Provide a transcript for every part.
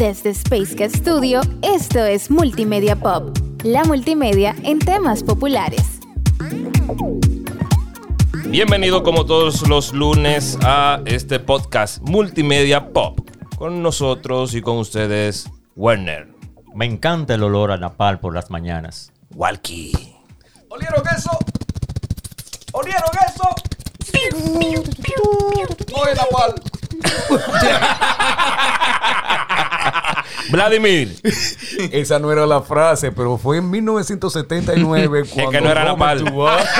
Desde Space Cat Studio, esto es Multimedia Pop, la multimedia en temas populares. Bienvenido como todos los lunes a este podcast Multimedia Pop. Con nosotros y con ustedes, Werner. Me encanta el olor a napal por las mañanas. Walkie. ¿Olieron eso? ¿Olieron eso? Oye, Nahual. Vladimir. Esa no era la frase, pero fue en 1979 cuando que no era Robert. Duvall-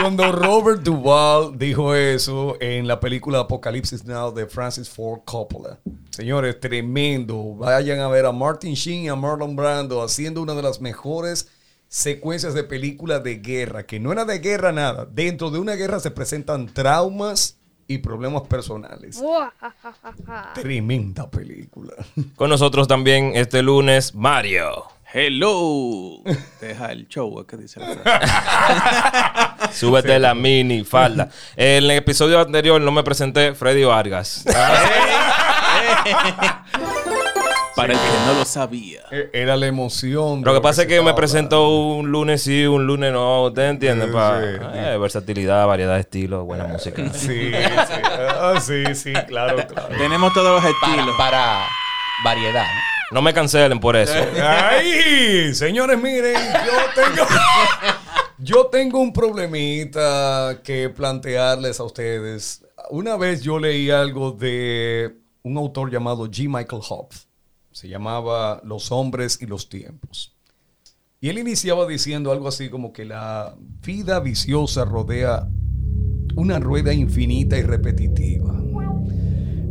cuando Robert Duvall dijo eso en la película Apocalipsis Now de Francis Ford Coppola. Señores, tremendo. Vayan a ver a Martin Sheen y a Marlon Brando haciendo una de las mejores secuencias de películas de guerra, que no era de guerra nada. Dentro de una guerra se presentan traumas y problemas personales. Tremenda película. Con nosotros también este lunes, Mario. Hello. Deja el show, ¿qué dice la? Súbete la mini falda. En el episodio anterior no me presenté, Freddy Vargas. Para el que no lo sabía. Eh, Era la emoción. Lo que pasa es que me presento un lunes sí, un lunes no. ¿Usted entiende? Sí, pa? sí, Eh, versatilidad, variedad de estilos, buena música. hablando. Sí, sí. Ah, sí, sí, claro, claro. Tenemos todos los estilos. para variedad. ¿no? No me cancelen por eso. ¡Ay! Señores, miren, yo tengo. Yo tengo un problemita que plantearles a ustedes. Una vez yo leí algo de un autor llamado G. Michael Hobbes. Se llamaba Los hombres y los tiempos. Y él iniciaba diciendo algo así como que la vida viciosa rodea una rueda infinita y repetitiva,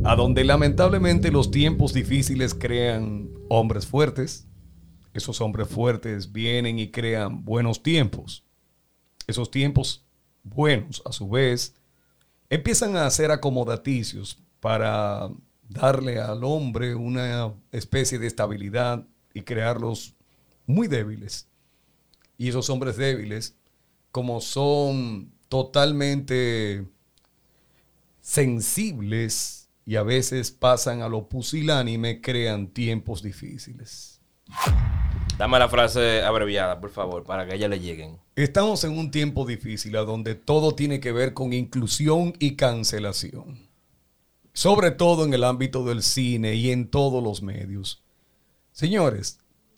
a donde lamentablemente los tiempos difíciles crean hombres fuertes, esos hombres fuertes vienen y crean buenos tiempos, esos tiempos buenos a su vez empiezan a ser acomodaticios para darle al hombre una especie de estabilidad y crearlos muy débiles. Y esos hombres débiles, como son totalmente sensibles y a veces pasan a lo pusilánime, crean tiempos difíciles. Dame la frase abreviada, por favor, para que a ella le lleguen. Estamos en un tiempo difícil a donde todo tiene que ver con inclusión y cancelación. Sobre todo en el ámbito del cine y en todos los medios. Señores,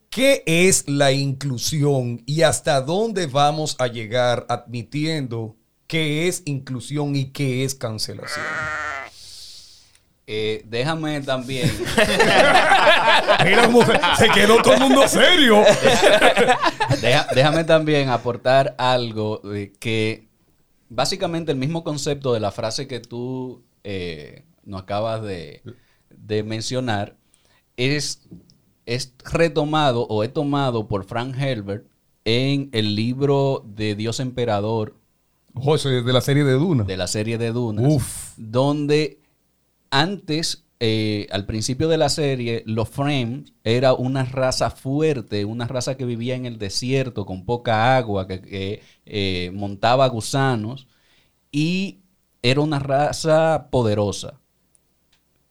¿qué es la inclusión y hasta dónde vamos a llegar admitiendo qué es inclusión y qué es cancelación? Eh, déjame también. Mira cómo se, se quedó todo el mundo serio. deja- déjame también aportar algo que básicamente el mismo concepto de la frase que tú eh, nos acabas de, de mencionar es, es retomado o he tomado por Frank Herbert en el libro de Dios Emperador José, de la serie de Duna. de la serie de Dunas, Uf. donde antes, eh, al principio de la serie, los Frames era una raza fuerte, una raza que vivía en el desierto con poca agua, que, que, eh, montaba gusanos y era una raza poderosa.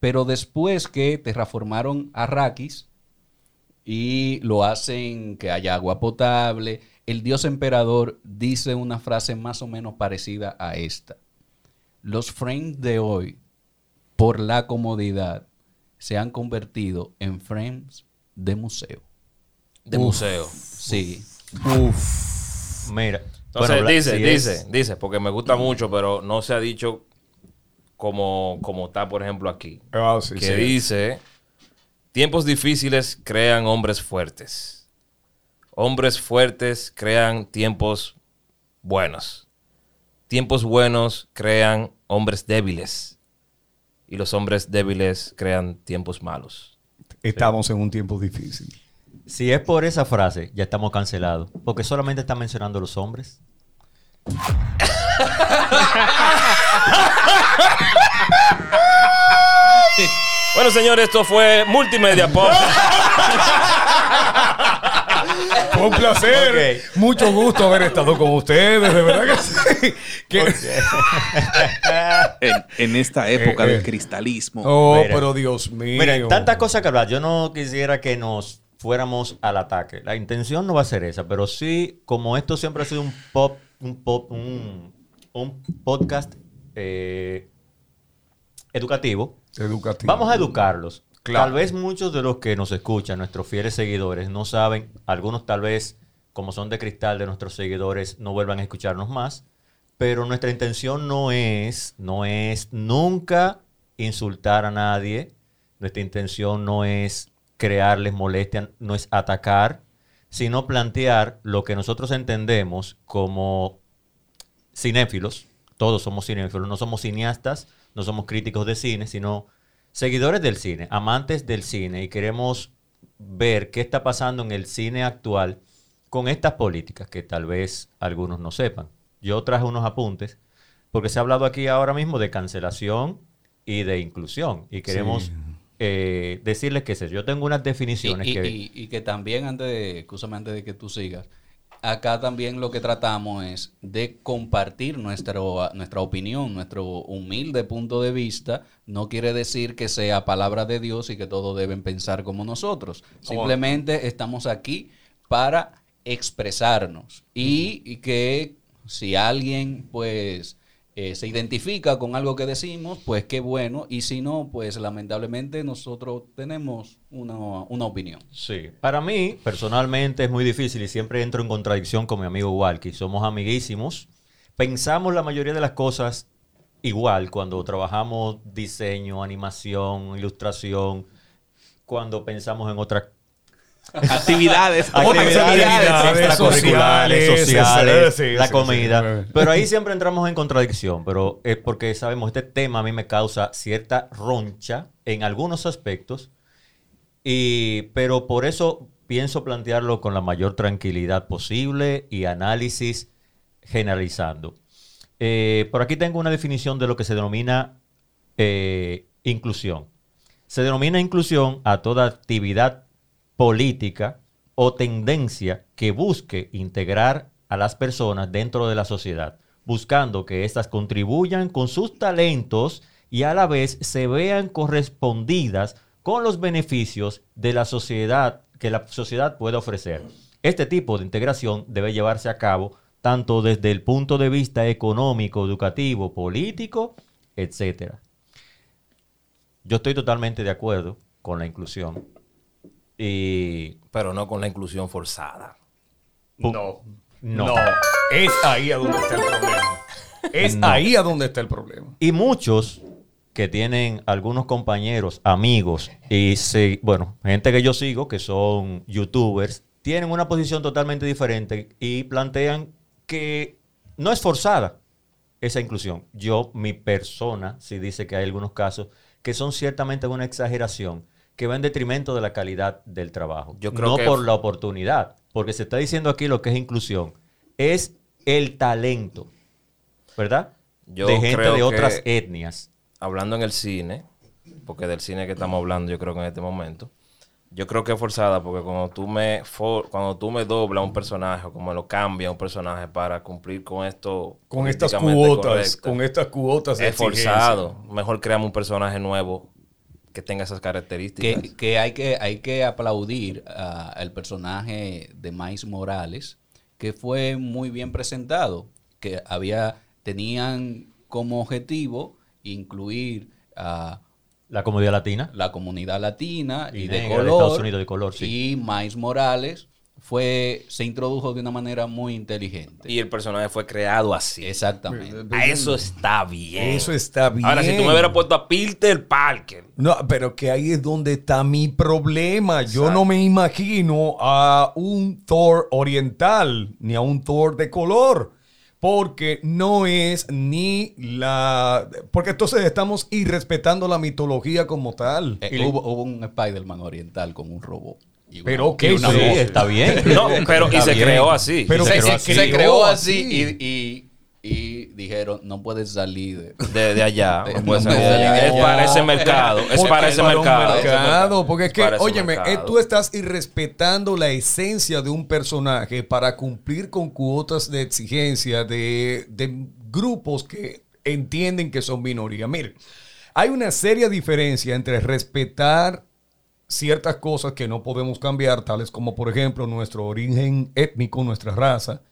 Pero después que terraformaron Arrakis y lo hacen que haya agua potable, el dios emperador dice una frase más o menos parecida a esta. Los frames de hoy, por la comodidad, se han convertido en frames de museo. De museo. Sí. Mira. Entonces, bueno, dice, si dice, es- dice, porque me gusta mucho, pero no se ha dicho como, como está, por ejemplo, aquí. Sí, que sí. dice, tiempos difíciles crean hombres fuertes. Hombres fuertes crean tiempos buenos. Tiempos buenos crean hombres débiles. Y los hombres débiles crean tiempos malos. Estamos en un tiempo difícil. Si es por esa frase, ya estamos cancelados. Porque solamente está mencionando los hombres. Bueno, señores, esto fue Multimedia Pop. Fue un placer. Mucho gusto haber estado con ustedes, de verdad que sí. Que- En, en esta época Eh, eh. del cristalismo. Oh, Mira. pero Dios mío. Tantas cosas que hablar. Yo no quisiera que nos fuéramos al ataque. La intención no va a ser esa, pero sí, como esto siempre ha sido un pop, un pop, un, un podcast eh, educativo, Educativo. vamos a educarlos. Claro. Tal vez muchos de los que nos escuchan, nuestros fieles seguidores, no saben, algunos tal vez, como son de cristal de nuestros seguidores, no vuelvan a escucharnos más. Pero nuestra intención no es, no es nunca insultar a nadie. Nuestra intención no es crearles molestia, no es atacar, sino plantear lo que nosotros entendemos como cinéfilos. Todos somos cinéfilos, no somos cineastas, no somos críticos de cine, sino seguidores del cine, amantes del cine y queremos ver qué está pasando en el cine actual con estas políticas que tal vez algunos no sepan. Yo traje unos apuntes porque se ha hablado aquí ahora mismo de cancelación y de inclusión y queremos. Eh, decirles que es eso. Yo tengo unas Y, definiciones y- que... y- y que también, antes de, escúchame, antes de que tú sigas, acá también lo que tratamos es de compartir nuestro, nuestra opinión, nuestro humilde punto de vista. No quiere decir que sea palabra de Dios y que todos deben pensar como nosotros. Simplemente estamos aquí para expresarnos y, y que si alguien pues eh, se identifica con algo que decimos, pues qué bueno. Y si no, pues lamentablemente nosotros tenemos una, una opinión. Sí, para mí personalmente es muy difícil y siempre entro en contradicción con mi amigo Walkie. Somos amiguísimos, pensamos la mayoría de las cosas igual cuando trabajamos diseño, animación, ilustración, cuando pensamos en otras Actividades. actividades actividades extracurriculares, sociales, sí, la comida. sí. Pero ahí siempre entramos en contradicción, pero es porque sabemos, este tema a mí me causa cierta roncha en algunos aspectos, y, pero por eso pienso plantearlo con la mayor tranquilidad posible y análisis generalizando. Eh, por aquí tengo una definición de lo que se denomina eh, inclusión. Se denomina inclusión a toda actividad política o tendencia que busque integrar a las personas dentro de la sociedad, buscando que éstas contribuyan con sus talentos y a la vez se vean correspondidas con los beneficios de la sociedad que la sociedad puede ofrecer. Este tipo de integración debe llevarse a cabo tanto desde el punto de vista económico, educativo, político, etcétera. Yo estoy totalmente de acuerdo con la inclusión. Y Pero no con la inclusión forzada. No. No. No. Es ahí a donde está el problema. Es No. ahí a donde está el problema. Y muchos que tienen algunos compañeros, amigos y se- bueno, gente que yo sigo que son youtubers, tienen una posición totalmente diferente y plantean que no es forzada esa inclusión. Yo, mi persona, sí dice que hay algunos casos que son ciertamente una exageración que va en detrimento de la calidad del trabajo. Yo creo no que- por la oportunidad, porque se está diciendo aquí lo que es inclusión, es el talento, ¿verdad? Yo de gente creo de otras que- etnias. Hablando en el cine, porque del cine que estamos hablando, yo creo que en este momento, yo creo que es forzada porque cuando tú me for- cuando tú me doblas un personaje o como lo cambias un personaje para cumplir con esto Con estas cuotas, correcto, con estas cuotas es exigencia. forzado. Mejor creamos un personaje nuevo que tenga esas características. Que, que hay que hay que aplaudir a- al personaje de Mais Morales, que fue muy bien presentado, que había tenían como objetivo incluir a La comunidad latina. la comunidad latina y, Y de negra de color. Estados Unidos de color, sí. Y Mais Morales fue se introdujo de una manera muy inteligente. Y el personaje fue creado así. Exactamente. A eso está bien. Eso está bien. Ahora, si tú me hubieras puesto a Peter Parker, No, pero que ahí es donde está mi problema. Yo no me imagino a un Thor oriental ni a un Thor de color. Porque no es ni la... Porque entonces estamos irrespetando la mitología como tal. Eh, hubo, hubo un Spider-Man oriental con un robot. Y Pero una Sí, está bien. no, pero y se bien. creó así. Pero se, que se- se se creó así. y, y- y dijeron, no puedes salir de... De, de allá. No puede no ser de allá. Es para ese mercado. Es para ese mercado. mercado, porque es que, óyeme, eh, mercado. tú estás irrespetando la esencia de un personaje para cumplir con cuotas de exigencia de, de grupos que entienden que son minoría. Miren, hay una seria diferencia entre respetar ciertas cosas que no podemos cambiar, tales como, por ejemplo, nuestro origen étnico, nuestra raza,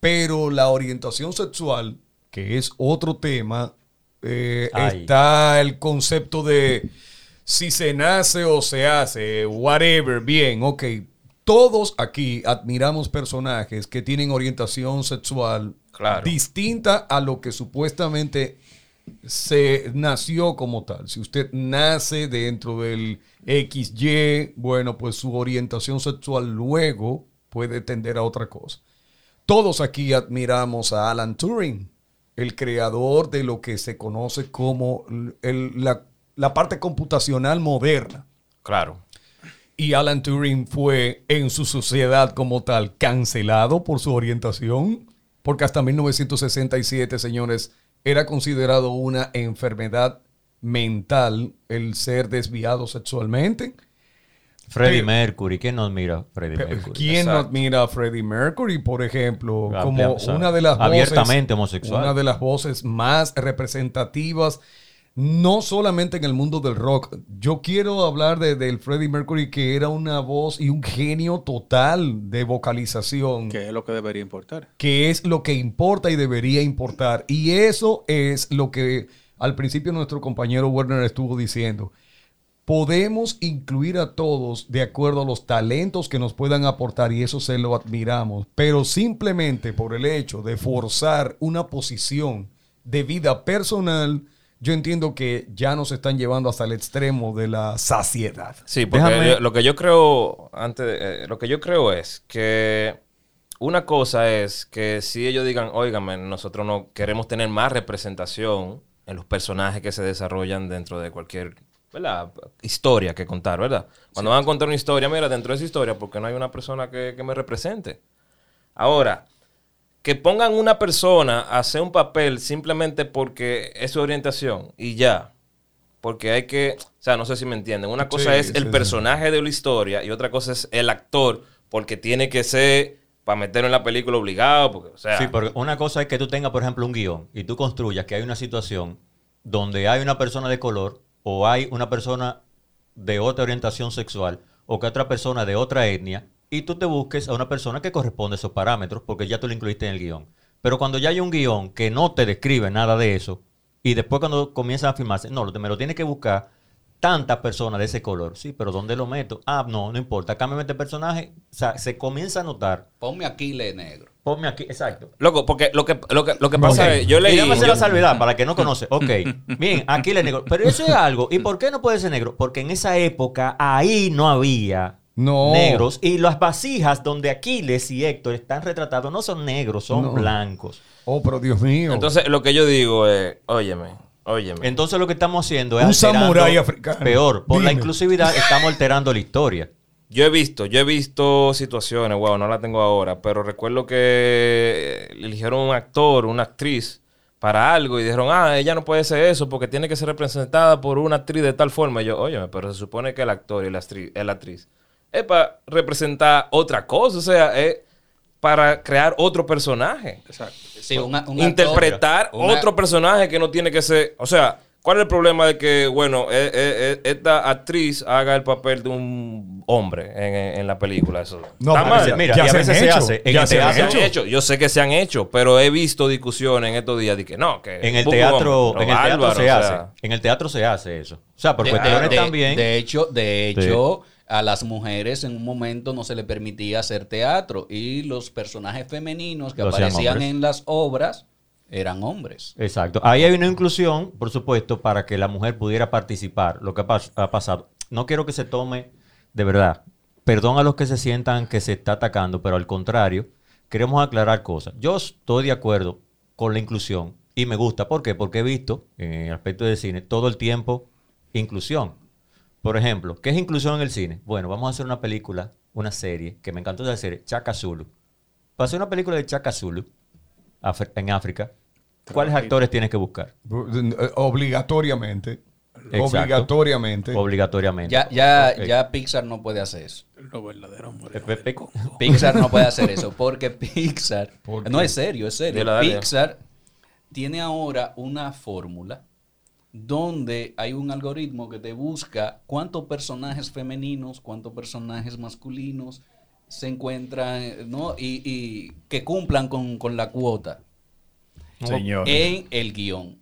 pero la orientación sexual, que es otro tema, eh, está el concepto de si se nace o se hace, whatever, bien, ok. Todos aquí admiramos personajes que tienen orientación sexual Claro. distinta a lo que supuestamente se nació como tal. Si usted nace dentro del XY, bueno, pues su orientación sexual luego puede tender a otra cosa. Todos aquí admiramos a Alan Turing, el creador de lo que se conoce como el- la, la parte computacional moderna. Claro. Y Alan Turing fue en su sociedad como tal cancelado por su orientación, porque hasta 1967, señores, era considerado una enfermedad mental el ser desviado sexualmente. Freddie Pero- Mercury, ¿quién no admira Freddie Pero, Mercury? ¿Quién no admira a Freddie Mercury, por ejemplo, como una de las voces, abiertamente homosexual. una de las voces más representativas, no solamente en el mundo del rock. Yo quiero hablar de, del Freddie Mercury que era una voz y un genio total de vocalización, Que es lo que debería importar. que es lo que importa y debería importar. Y eso es lo que al principio nuestro compañero Werner estuvo diciendo podemos incluir a todos de acuerdo a los talentos que nos puedan aportar y eso se lo admiramos, pero simplemente por el hecho de forzar una posición de vida personal, yo entiendo que ya nos están llevando hasta el extremo de la saciedad. Sí, porque Déjame- yo- lo que yo creo, antes, de- eh, lo que yo creo es que una cosa es que si ellos digan, óigame, nosotros no queremos tener más representación en los personajes que se desarrollan dentro de cualquier ¿verdad? historia que contar, ¿verdad? Cuando van a contar una historia, mira, dentro de esa historia, porque no hay una persona que, que me represente? Ahora, que pongan una persona a hacer un papel simplemente porque es su orientación y ya. Porque hay que, o sea, no sé si me entienden. Una cosa Sí, es el sí. personaje de la historia y otra cosa es el actor, porque tiene que ser para meterlo en la película obligado, porque, o sea, Sí, porque una cosa es que tú tengas, por ejemplo, un guion y tú construyas que hay una situación donde hay una persona de color o hay una persona de otra orientación sexual o que otra persona de otra etnia y tú te busques a una persona que corresponde a esos parámetros porque ya tú lo incluiste en el guion. Pero cuando ya hay un guion que no te describe nada de eso y después cuando comienzan a filmarse, no, lo- me lo tienes que buscar tantas personas de ese color. Sí, pero ¿dónde lo meto? Ah, no, no importa. Cámbiame este personaje. O sea, se comienza a notar. Ponme Aquiles negro. Ponme aquí, exacto. loco, porque lo que, lo que, lo que pasa es, yo leí... Y déjame hacer yo- la salvedad para que no conoce. Ok, bien, aquí le negro. Pero eso es algo. ¿Y por qué no puede ser negro? Porque en esa época ahí no había No. negros. Y las vasijas donde Aquiles y Héctor están retratados no son negros, son No. blancos. Oh, pero Dios mío. Entonces, lo que yo digo es, óyeme, óyeme. Entonces lo que estamos haciendo es Un samurái africano. Peor, por la inclusividad estamos alterando la historia. Yo he visto, yo he visto situaciones, wow, no la tengo ahora, pero recuerdo que eligieron un actor, una actriz para algo y dijeron, ah, ella no puede ser eso porque tiene que ser representada por una actriz de tal forma. Y yo, óyeme, pero se supone que el actor y la actriz, la actriz es para representar otra cosa, o sea, es para crear otro personaje. Exacto. Sí, una- un Interpretar una- otro personaje que no tiene que ser, o sea, ¿cuál es el problema de que, bueno, eh, eh, eh, esta actriz haga el papel de un hombre en, en la película? Eso No, está mal. Mira, ya y a veces se hecho, hace. En ya el se teatro, han hecho, yo sé que se han hecho, pero he visto discusiones en estos días de que no, que En el teatro, en el teatro se o hace. sea, En el teatro se hace eso. O sea, por De, cuestiones de- también. de hecho, de hecho a las mujeres en un momento no se le permitía hacer teatro y los personajes femeninos que aparecían en las obras eran hombres. Exacto. Ahí hay una inclusión, por supuesto, para que la mujer pudiera participar. Lo que ha, pas- ha pasado. No quiero que se tome de verdad. Perdón a los que se sientan que se está atacando, pero al contrario, queremos aclarar cosas. Yo estoy de acuerdo con la inclusión y me gusta. ¿Por qué? Porque he visto en el aspecto de cine todo el tiempo inclusión. Por ejemplo, ¿qué es inclusión en el cine? Bueno, vamos a hacer una película, una serie, que me encantó de serie, Chaka Zulu. Para hacer una película de Chaka Zulu, en África, ¿cuáles actores tienes que buscar? Eh, Obligatoriamente. Exacto. Obligatoriamente. Obligatoriamente. Ya, ya, ya Pixar no puede hacer eso. Lo verdadero amor. Pixar no puede hacer eso porque Pixar, ¿Por no es serio, es serio. Pixar tiene ahora una fórmula donde hay un algoritmo que te busca cuántos personajes femeninos, cuántos personajes masculinos se encuentran, ¿no? Y, y que cumplan con, con la cuota Señor. en el guion.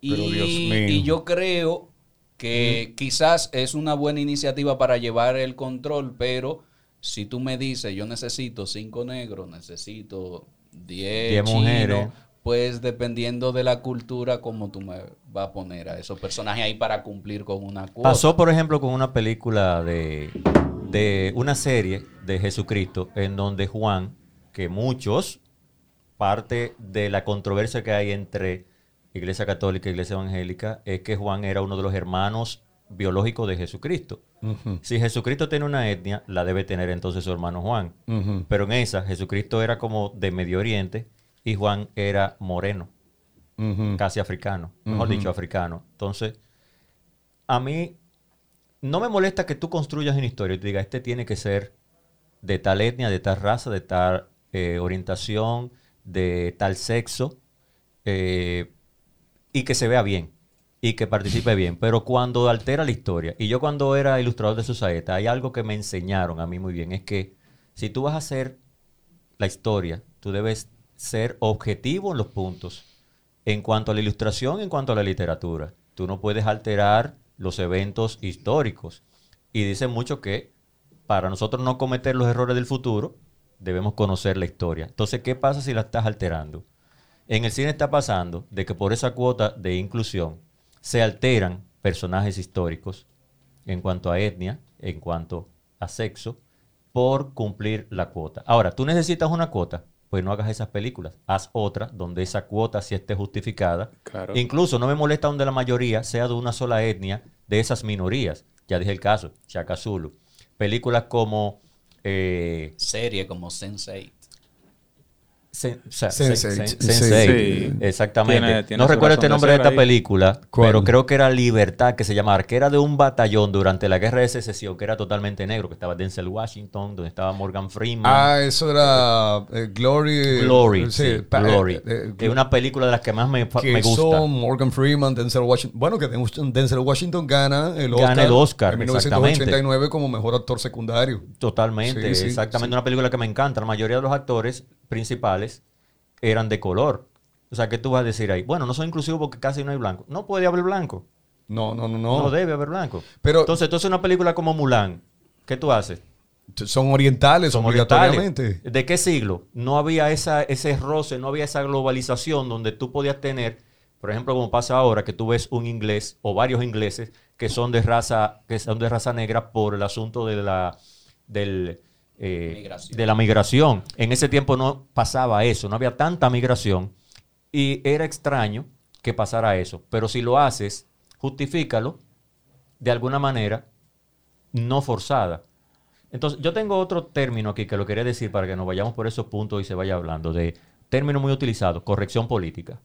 Pero, y, Dios mío. y yo creo que quizás es una buena iniciativa para llevar el control, pero si tú me dices, yo necesito cinco negros, necesito diez, Diez chinos, mujeres. Pues dependiendo de la cultura, como tú me vas a poner a esos personajes ahí para cumplir con una cuota. Pasó, por ejemplo, con una película de, de una serie de Jesucristo en donde Juan, que muchos, parte de la controversia que hay entre Iglesia Católica e Iglesia Evangélica, es que Juan era uno de los hermanos biológicos de Jesucristo. Si Jesucristo tiene una etnia, la debe tener entonces su hermano Juan. Pero en esa, Jesucristo era como de Medio Oriente y Juan era moreno casi africano, mejor dicho, africano. Entonces, a mí no me molesta que tú construyas una historia y te digas, este tiene que ser de tal etnia, de tal raza, de tal eh, orientación, de tal sexo, eh, y que se vea bien y que participe bien. Pero cuando altera la historia, y yo cuando era ilustrador de su saeta, hay algo que me enseñaron a mí muy bien, es que si tú vas a hacer la historia, tú debes ser objetivo en los puntos en cuanto a la ilustración, en cuanto a la literatura. Tú no puedes alterar los eventos históricos. Y dicen mucho que para nosotros no cometer los errores del futuro, debemos conocer la historia. Entonces, ¿qué pasa si la estás alterando? En el cine está pasando de que por esa cuota de inclusión se alteran personajes históricos en cuanto a etnia, en cuanto a sexo, por cumplir la cuota. Ahora, tú necesitas una cuota, pues no hagas esas películas. Haz otra donde esa cuota sí esté justificada. Claro. Incluso no me molesta donde la mayoría sea de una sola etnia de esas minorías. Ya dije el caso, Shaka Zulu. Películas como... eh, Serie como Sense8. Sen- o sea, Sense8, Sen- sí. Sense8, Sí. Exactamente. Tiene- tiene no recuerdo este de nombre de ser esta ahí. película, ¿Cuál? pero creo que era Libertad, que se llamaba, que era de un batallón durante la guerra de secesión, que era totalmente negro, que estaba Denzel Washington, donde estaba Morgan Freeman. Ah, eso era eh, Glory. Glory, sí, sí, pa- Glory. eh, eh, es una película de las que más me, que me gusta. son Morgan Freeman, Denzel Washington. Bueno, que Denzel Washington gana el Oscar, Gana el Oscar, en 1989 como mejor actor secundario. Totalmente, Sí, sí, exactamente. sí. Una película que me encanta. La mayoría de los actores principales eran de color. O sea, ¿qué tú vas a decir ahí? Bueno, no soy inclusivo porque casi no hay blanco. No puede haber blanco. No, no, no, No, no. debe haber blanco. Pero- entonces, entonces una película como Mulan, ¿qué tú haces? Son orientales, Son obligatoriamente. orientales. ¿De qué siglo? No había esa, ese roce, no había esa globalización donde tú podías tener, por ejemplo, como pasa ahora, que tú ves un inglés o varios ingleses que son de raza, que son de raza negra por el asunto de la del, eh, de la migración. En ese tiempo no pasaba eso, no había tanta migración y era extraño que pasara eso. Pero si lo haces, justifícalo de alguna manera no forzada. Entonces, yo tengo otro término aquí que lo quería decir para que nos vayamos por esos puntos y se vaya hablando de término muy utilizado, corrección política.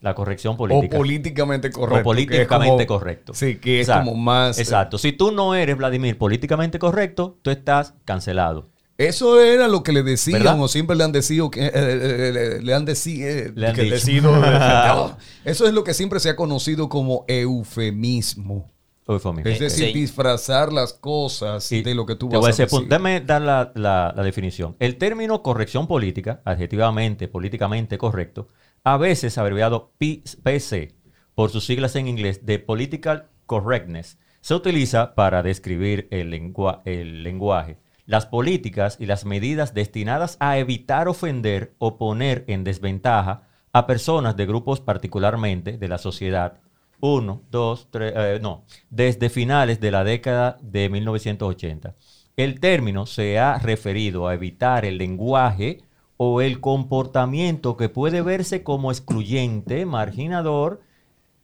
La corrección política. O políticamente correcto. O políticamente como- correcto. Sí, que es Exacto. como más. eh, Exacto. Si tú no eres, Vladimir, políticamente correcto, tú estás cancelado. Eso era lo que le decían ¿Verdad? o siempre le han decido que eh, eh, le, le han deci- eh, Le han que dicho. decido- Eso es lo que siempre se ha conocido como eufemismo. Eufemismo. Es decir, sí. disfrazar las cosas Y de lo que tú te vas voy a decir, decir. punto. Déjame dar la, la- la definición. El término corrección política, adjetivamente, políticamente correcto, a veces abreviado PC, por sus siglas en inglés, de Political Correctness, se utiliza para describir el lenguaje, las políticas y las medidas destinadas a evitar ofender o poner en desventaja a personas de grupos particularmente de la sociedad. Uno, dos, tres, eh, no, desde finales de la década de 1980. El término se ha referido a evitar el lenguaje o el comportamiento que puede verse como excluyente, marginador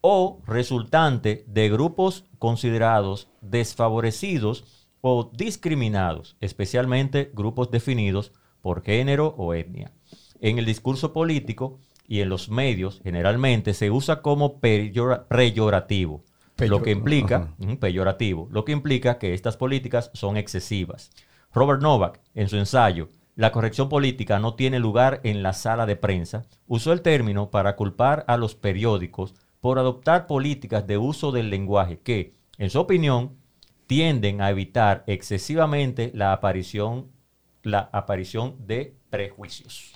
o resultante de grupos considerados desfavorecidos o discriminados, especialmente grupos definidos por género o etnia. en el discurso político y en los medios generalmente se usa como peyora- peyorativo, lo que implica peyorativo, lo que implica que estas políticas son excesivas. Robert Novak, en su ensayo La corrección política no tiene lugar en la sala de prensa, usó el término para culpar a los periódicos por adoptar políticas de uso del lenguaje que, en su opinión, tienden a evitar excesivamente la aparición, la aparición de prejuicios.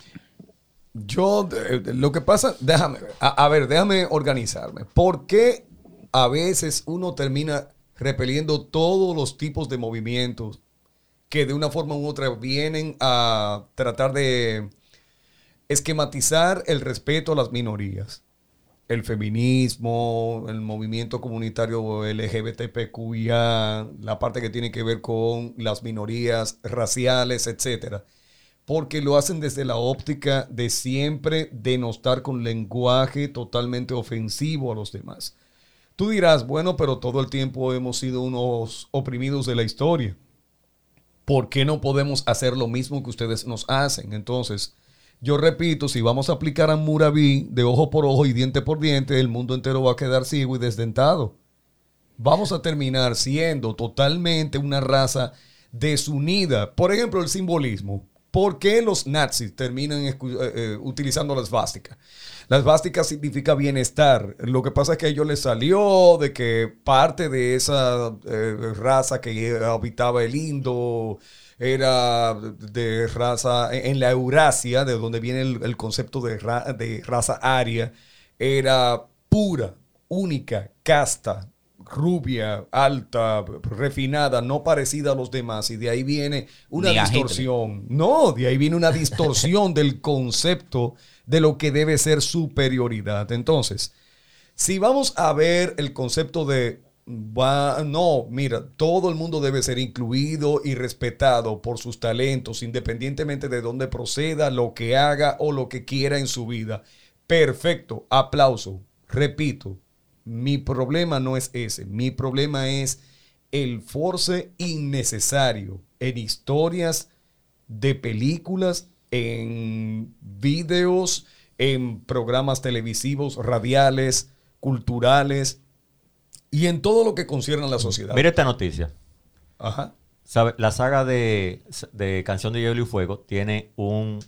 Yo, eh, lo que pasa, déjame, a, a ver, déjame organizarme. ¿Por qué a veces uno termina repeliendo todos los tipos de movimientos que de una forma u otra vienen a tratar de esquematizar el respeto a las minorías? El feminismo, el movimiento comunitario LGBTQIA, la parte que tiene que ver con las minorías raciales, etcétera porque lo hacen desde la óptica de siempre denostar con lenguaje totalmente ofensivo a los demás. Tú dirás, bueno, pero todo el tiempo hemos sido unos oprimidos de la historia. ¿Por qué no podemos hacer lo mismo que ustedes nos hacen? Entonces, yo repito, si vamos a aplicar a Murabi de ojo por ojo y diente por diente, el mundo entero va a quedar ciego y desdentado vamos a terminar siendo totalmente una raza desunida. Por ejemplo, el simbolismo. ¿Por qué los nazis terminan eh, eh, utilizando la esvástica? La esvástica significa bienestar. Lo que pasa es que a ellos les salió de que parte de esa eh, raza que habitaba el Indo era de raza en la Eurasia, de donde viene el, concepto de, de raza aria, era pura, única, casta, rubia, alta, refinada, no parecida a los demás. Y de ahí viene una Ni distorsión. No, de ahí viene una distorsión del concepto de lo que debe ser superioridad. Entonces, si vamos a ver el concepto de, va- no, mira, todo el mundo debe ser incluido y respetado por sus talentos, independientemente de dónde proceda, lo que haga o lo que quiera en su vida. Perfecto, aplauso. Repito, mi problema no es ese, mi problema es el force innecesario en historias de películas, en videos, en programas televisivos, radiales, culturales y en todo lo que concierne a la sociedad. Mira esta noticia. Ajá. ¿Sabe? La saga de, de Canción de Hielo y Fuego tiene un,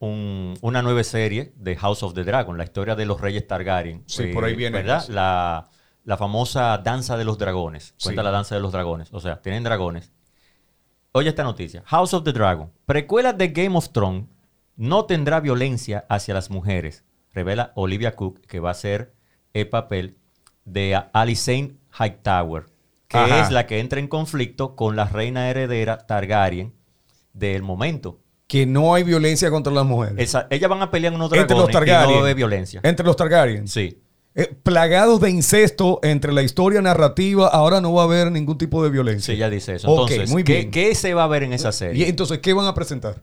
un- una nueva serie de House of the Dragon, la historia de los reyes Targaryen. Eh, Sí, por ahí viene ¿Verdad? La, la famosa danza de los dragones. Cuenta Sí. la danza de los dragones. O sea, tienen dragones. Oye esta noticia. House of the Dragon. Precuela de Game of Thrones no tendrá violencia hacia las mujeres. Revela Olivia Cook que va a ser el papel de Alicent Hightower, que Ajá. es la que entra en conflicto con la reina heredera Targaryen del momento. Que no hay violencia contra las mujeres. Esa- ellas van a pelear en unos Entre los y Targaryen. no va a haber violencia. Entre los Targaryen. Sí. Eh, plagados de incesto entre la historia narrativa, ahora no va a haber ningún tipo de violencia. Sí, ella dice eso. Ok, Entonces, muy ¿qué, bien. qué se va a ver en esa Y serie? entonces, ¿qué van a presentar?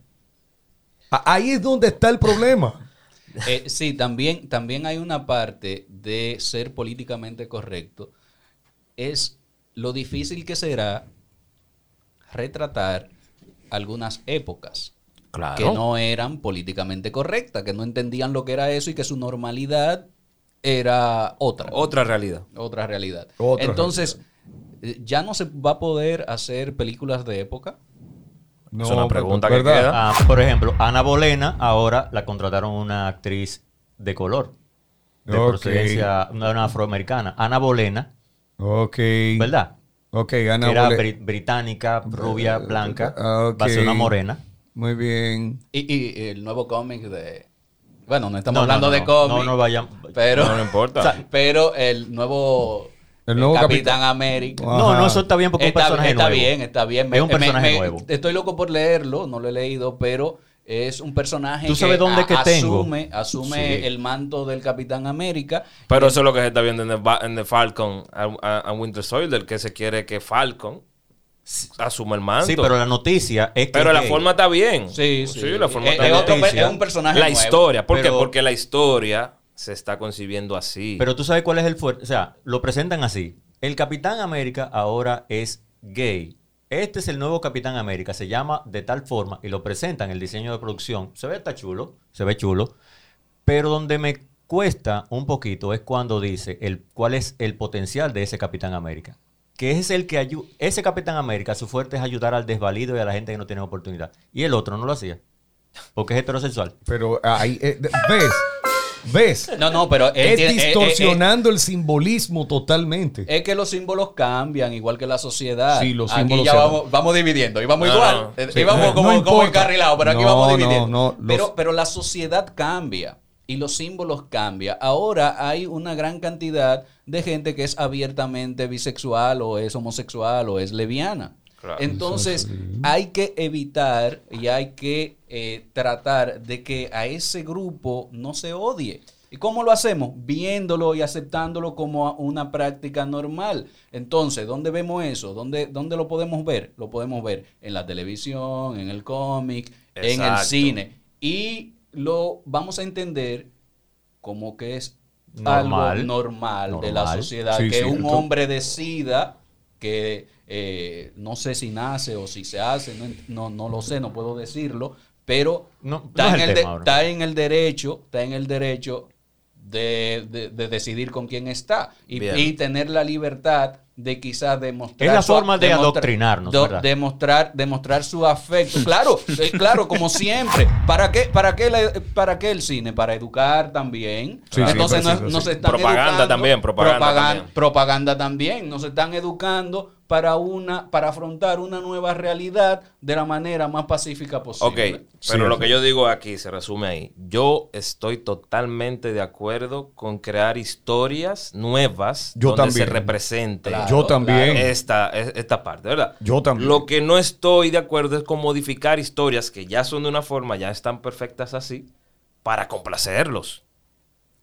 A- Ahí es donde está el problema. Eh, sí, también, también hay una parte de ser políticamente correcto. Es lo difícil que será retratar algunas épocas Claro. que no eran políticamente correctas, que no entendían lo que era eso y que su normalidad era otra. Otra realidad. Otra realidad. Otra Entonces, eh, ya no se va a poder hacer películas de época. No, Es una pregunta que. Ah, por ejemplo, Ana Bolena ahora la contrataron una actriz de color, de procedencia una, una afroamericana. Ana Bolena, Ok. ¿verdad? Ok, Ana Que era bri- británica, rubia, blanca, Ah, ok. va a ser una morena. Muy bien. Y, y el nuevo cómic de... Bueno, no estamos No, hablando no, de cómic. No, no vayan. Pero, No, no importa. o sea, pero el nuevo, El nuevo Capitán, Capitán- América. Ajá. No, no, eso está bien porque es un está, personaje está nuevo. bien, está bien. Es un personaje nuevo. Estoy loco por leerlo, no lo he leído, pero es un personaje ¿Tú sabes que, dónde a- que tengo? asume, asume Sí. el manto del Capitán América. Pero eso es lo que se está viendo en The, Ba- en The Falcon a, a- a Winter Soldier, que se quiere que Falcon asuma el manto. Sí, pero la noticia es que. Pero la forma está bien. Sí, sí. la forma Es- está es bien. otro es un personaje La nuevo. historia. ¿Por Pero- qué? Porque la historia se está concibiendo así. Pero tú sabes cuál es el fuerte. O sea, lo presentan así. El Capitán América ahora es gay este es el nuevo Capitán América, se llama de tal forma y lo presentan, el diseño de producción, se ve está chulo, se ve chulo, pero donde me cuesta un poquito es cuando dice el, cuál es el potencial de ese Capitán América. Que es el que ayuda, ese Capitán América, su fuerte es ayudar al desvalido y a la gente que no tiene oportunidad. Y el otro no lo hacía, porque es heterosexual. Pero ahí, eh, ¿ves? ¿Ves? No, no, pero Es tiene- eh, eh, eh, distorsionando el simbolismo totalmente. Es que los símbolos cambian, igual que la sociedad. Sí, los aquí símbolos ya se vamos, vamos dividiendo. Íbamos No, igual. no. Sí. íbamos No como, como encarrilados, pero aquí No, vamos no, dividiendo. no, los- pero, pero la sociedad cambia y los símbolos cambian. Ahora hay una gran cantidad de gente que es abiertamente bisexual o es homosexual o es lesbiana. Claro. Entonces, hay que evitar y hay que eh, tratar de que a ese grupo no se odie. ¿Y cómo lo hacemos? Viéndolo y aceptándolo como una práctica normal. Entonces, ¿dónde vemos eso? ¿Dónde, ¿Dónde lo podemos ver? Lo podemos ver en la televisión, en el cómic, en el cine. Y lo vamos a entender como que es Normal. algo normal, de la sociedad. Sí, que sí, un entonces- hombre decida que eh, no sé si nace o si se hace, no, no, no lo sé, no puedo decirlo, pero No, está, no es en el de- está en el derecho, está en el derecho de, de- de decidir con quién está y tener la libertad de quizás demostrar Es la su- forma de demostra- adoctrinarnos, do- ¿verdad? demostrar demostrar su afecto claro eh, claro como siempre para qué para qué la- para qué el cine para educar también Sí, entonces no, preciso, no sí. se están Propaganda educando. también, propaganda Propagan- también. propaganda también nos están educando para una para afrontar una nueva realidad de la manera más pacífica Ok, posible pero Sí, lo sí. que yo digo aquí se resume ahí. Yo estoy totalmente de acuerdo con crear historias nuevas Yo donde también. se represente Claro, Yo también. esta, es- esta parte, ¿verdad? Yo también. Lo que no estoy de acuerdo es con modificar historias que ya son de una forma, ya están perfectas así, para complacerlos.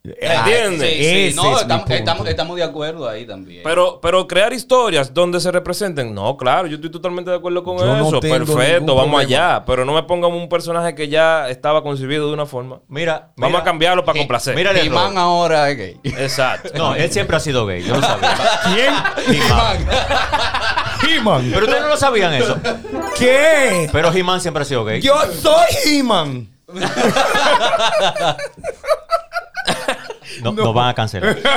¿Entiendes? Sí, sí, no, estamos, punto. estamos, estamos de acuerdo ahí también. Pero, pero crear historias donde se representen, no, claro, yo estoy totalmente de acuerdo con Yo no eso. tengo Perfecto, vamos problema. allá. Pero no me pongan un personaje que ya estaba concebido de una forma. Mira, Vamos mira- a cambiarlo para Eh, complacer. mira el. He-Man ahora es gay. Exacto. No, él siempre ha sido gay, yo lo sabía. ¿Quién? He-Man. He-Man. Pero ustedes no lo sabían eso. ¿Qué? Pero He-Man siempre ha sido gay. Yo soy He-Man. No, nos van a cancelar.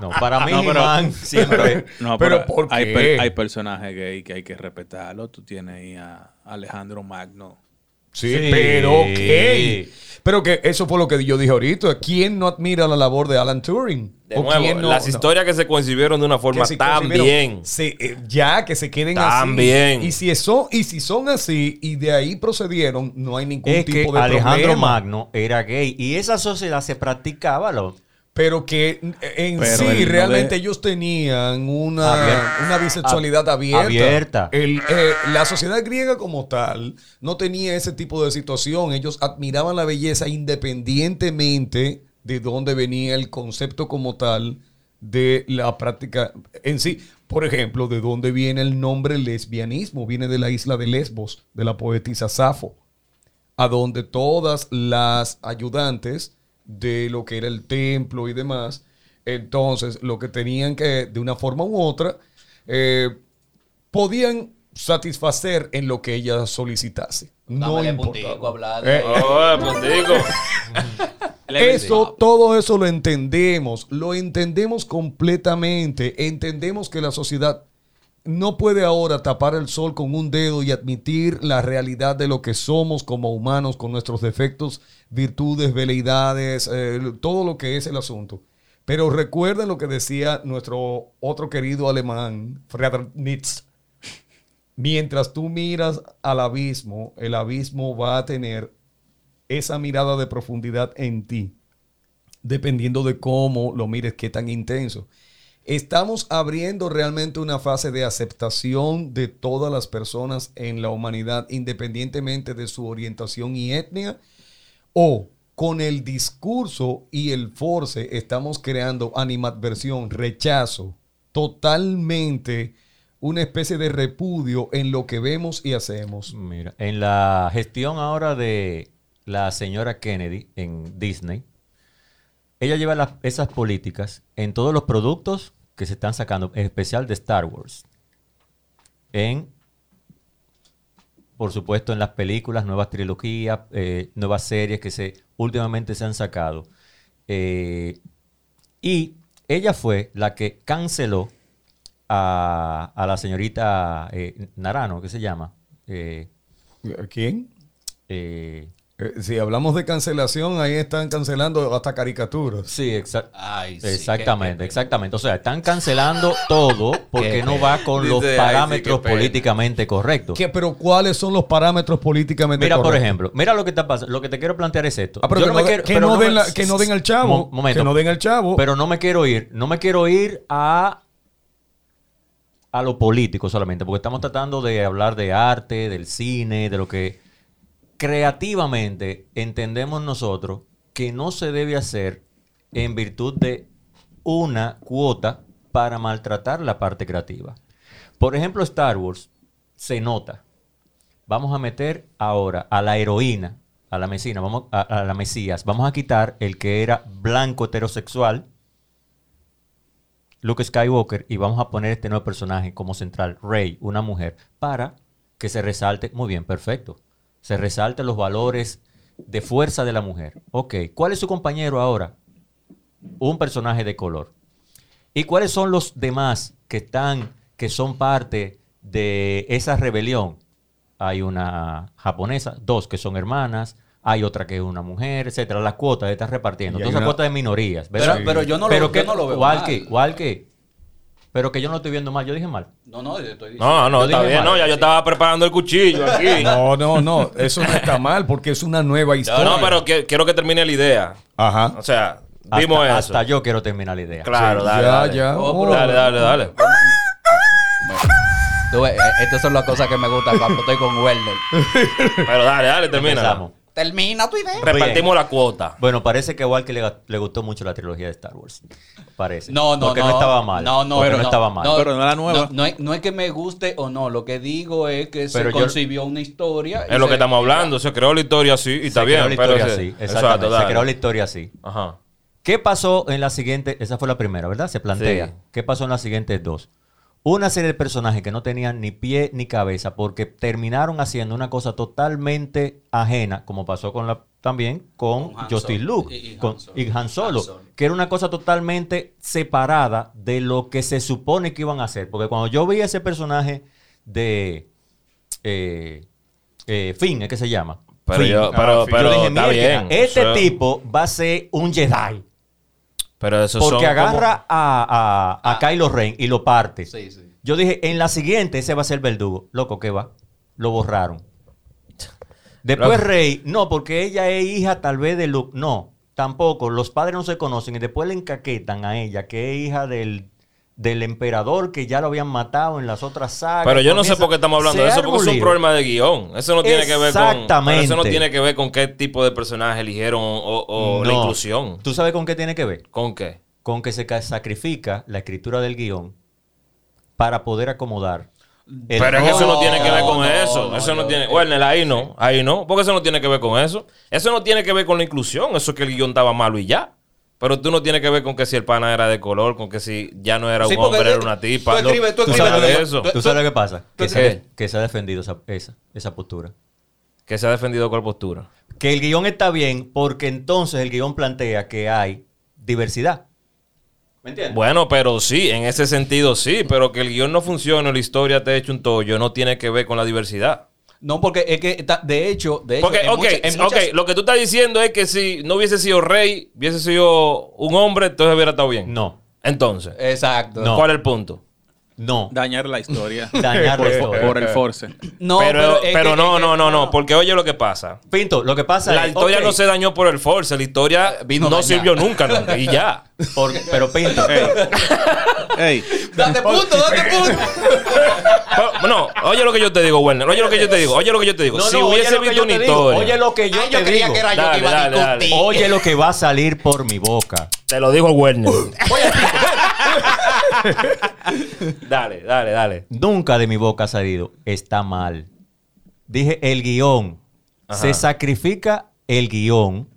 No, para mí No, pero- siempre... No, Pero pero, ¿por hay, qué? per- hay personajes gay que hay que respetarlo. Tú tienes ahí a Alejandro Magno. Sí, Sí. pero ok. Pero que eso fue lo que yo dije ahorita. ¿Quién no admira la labor de Alan Turing? De ¿O nuevo, quién no- las no? historias que se concibieron de una forma que tan bien. se- eh, ya, que se queden Tan así. bien. Y si, eso, y si son así y de ahí procedieron, no hay ningún Es que tipo de Alejandro problema. Magno era gay y esa sociedad se practicaba. Lo, Pero que en Pero sí, no realmente de- ellos tenían una, Abierta. una bisexualidad Ab- abierta. abierta. El, eh, la sociedad griega como tal no tenía ese tipo de situación. Ellos admiraban la belleza independientemente de dónde venía el concepto como tal de la práctica en sí. Por ejemplo, de dónde viene el nombre lesbianismo. Viene de la isla de Lesbos, de la poetisa Safo a donde todas las ayudantes de lo que era el templo y demás, entonces lo que tenían que, de una forma u otra, eh, podían satisfacer en lo que ella solicitase. No puntico, hablar. Eh, Oh. Eso, todo eso lo entendemos, lo entendemos completamente, entendemos que la sociedad no puede ahora tapar el sol con un dedo y admitir la realidad de lo que somos como humanos, con nuestros defectos, virtudes, veleidades, eh, todo lo que es el asunto. Pero recuerden lo que decía nuestro otro querido alemán, Friedrich Nietzsche. Mientras tú miras al abismo, el abismo va a tener esa mirada de profundidad en ti, dependiendo de cómo lo mires, qué tan intenso. Estamos abriendo realmente una fase de aceptación de todas las personas en la humanidad, independientemente de su orientación y etnia, o con el discurso y el force estamos creando animadversión, rechazo, totalmente una especie de repudio en lo que vemos y hacemos. Mira, en la gestión ahora de la señora Kennedy en Disney, ella lleva esas políticas en todos los productos que se están sacando, en especial de Star Wars, en, por supuesto, en las películas, nuevas trilogías, eh, nuevas series que se últimamente se han sacado. Eh, y ella fue la que canceló a, a la señorita eh, Narano, ¿qué se llama? ¿Quién? Eh, si hablamos de cancelación, ahí están cancelando hasta caricaturas. sí, exa- Ay, sí, exactamente, qué- qué- exactamente. O sea, están cancelando todo porque Qué no va con los sí, parámetros políticamente correctos. ¿Qué, pero ¿cuáles son los parámetros políticamente Mira, por correctos? ejemplo, mira lo que está pasando. Lo que te quiero plantear es esto. Ah, pero Yo que, me no, quiero- que pero no me- den la- que no den al chavo. Mo- momento. Que no den al chavo. Pero no me quiero ir, no me quiero ir a a lo político solamente, porque estamos tratando de hablar de arte, del cine, de lo que creativamente entendemos nosotros que no se debe hacer en virtud de una cuota para maltratar la parte creativa. Por ejemplo, Star Wars se nota. Vamos a meter ahora a la heroína, a la mesina, vamos a, a la Mesías, vamos a quitar el que era blanco heterosexual, Luke Skywalker, y vamos a poner este nuevo personaje como central, Rey, una mujer, para que se resalte, muy bien, perfecto, se resalten los valores de fuerza de la mujer. Ok, ¿cuál es su compañero ahora? Un personaje de color. ¿Y cuáles son los demás que están, que son parte de esa rebelión? Hay una japonesa, dos que son hermanas, hay otra que es una mujer, etcétera. Las cuotas están repartiendo. Esas una- cuotas de minorías. Pero, ¿verdad? pero yo no pero lo, que, yo no lo veo Walkie, mal. Walkie, pero que yo no estoy viendo mal. Yo dije mal. No, no, yo estoy diciendo. No, no, Yo está dije bien. mal. No, ya yo estaba preparando el cuchillo aquí. No, no, no. Eso no está mal porque es una nueva historia. No, pero que- quiero que termine la idea. Ajá. O sea, Hasta, vimos eso. hasta yo quiero terminar la idea. Claro, Sí, dale, ya, dale. ya. Oh, Oh. pero- Dale, dale, dale. Tú ves, eh, estas son las cosas que me gustan cuando estoy con Werner. Pero dale, dale, termina. Empezamos. Termina tu idea. Repartimos la cuota. Bueno, parece que a Walkie le, le gustó mucho la trilogía de Star Wars. Parece. No, no, Porque no. no, estaba mal. No, no, Porque pero no, estaba mal. Pero no la nueva. No, no es, no es que me guste o no. Lo que digo es que Pero se yo- concibió una historia. Es lo se- que estamos hablando. Se creó la historia así y está Se bien. creó la pero historia así. Exacto, Exactamente. Se dale. creó la historia así. Ajá. ¿Qué pasó en la siguiente? Esa fue la primera, ¿verdad? Se plantea. Sí. ¿Qué pasó en las siguientes dos? Una serie de personajes que no tenían ni pie ni cabeza porque terminaron haciendo una cosa totalmente ajena, como pasó con la, también con, Con Solo. Luke Y- y Han con- Solo. y Han Solo, Han Solo. que era una cosa totalmente separada de lo que se supone que iban a hacer. Porque cuando yo vi ese personaje de eh, eh, Finn, ¿es que se llama? Pero Finn. yo- pero- pero dije, está "Mierda, bien, Este tipo va a ser un Jedi. Pero eso Porque agarra a, a, a Ah. Kylo Ren y lo parte. Sí, sí. Yo dije, en la siguiente ese va a ser el verdugo. Loco, ¿qué va? Lo borraron. Después Loco. Rey, no, porque ella es hija tal vez de Luke. No, tampoco. Los padres no se conocen y después le encaquetan a ella, que es hija del, del emperador que ya lo habían matado en las otras sagas. Pero yo no sé por qué estamos hablando de eso, porque es un problema de guion. Eso no tiene que ver con. Exactamente. Eso no tiene que ver con qué tipo de personaje eligieron o, o la inclusión. ¿Tú sabes con qué tiene que ver? ¿Con qué? Con que se ca- sacrifica la escritura del guion para poder acomodar. el Pero es que eso no tiene que ver con No, eso. no, eso no tiene. Werner, ahí no. Ahí no. Porque eso no tiene que ver con eso. Eso no tiene que ver con la inclusión. Eso es que el guion estaba malo y ya. Pero tú no tienes que ver con que si el pana era de color, con que si ya no era un Sí, hombre, era una tú tipa. Escribes- tú tú escribes- sabes de tú- eso. tú- ¿Tú sabes lo que pasa? Que, ¿Qué? se, que se ha defendido esa, esa, esa postura. Que se ha defendido con postura. Que el guion está bien porque entonces el guion plantea que hay diversidad. ¿Me entiendes? Bueno, pero sí, en ese sentido sí, pero que el guion no funcione, la historia te eche un tollo, no tiene que ver con la diversidad. No, porque es que, está- de hecho, de hecho, Porque, en muchas- en ok, muchas- lo que tú estás diciendo es que si no hubiese sido rey, hubiese sido un hombre, entonces hubiera estado bien. No, Entonces, Exacto. No. ¿cuál es el punto? No. Dañar la historia. Dañar la historia. por el force. No, pero es pero que- no, es que- no, no, no, porque oye lo que pasa. Pinto, lo que pasa La es. historia no se dañó por el force, la historia Vino no dañada. sirvió nunca, nunca, y ya. pero Pinto, Ey, Date punto, date punto. Pero, no, oye lo que yo te digo, Werner, oye lo que yo te digo, oye lo que yo te digo. no, si no, oye hubiese visto una te historia, Oye lo que yo Ay, te yo creía digo. que era yo Dale, que iba a dale. Oye lo que va a salir por mi boca. te lo digo Werner. dale, dale, dale. Nunca de mi boca ha salido. Está mal. Dije el guion. Ajá. Se sacrifica el guion.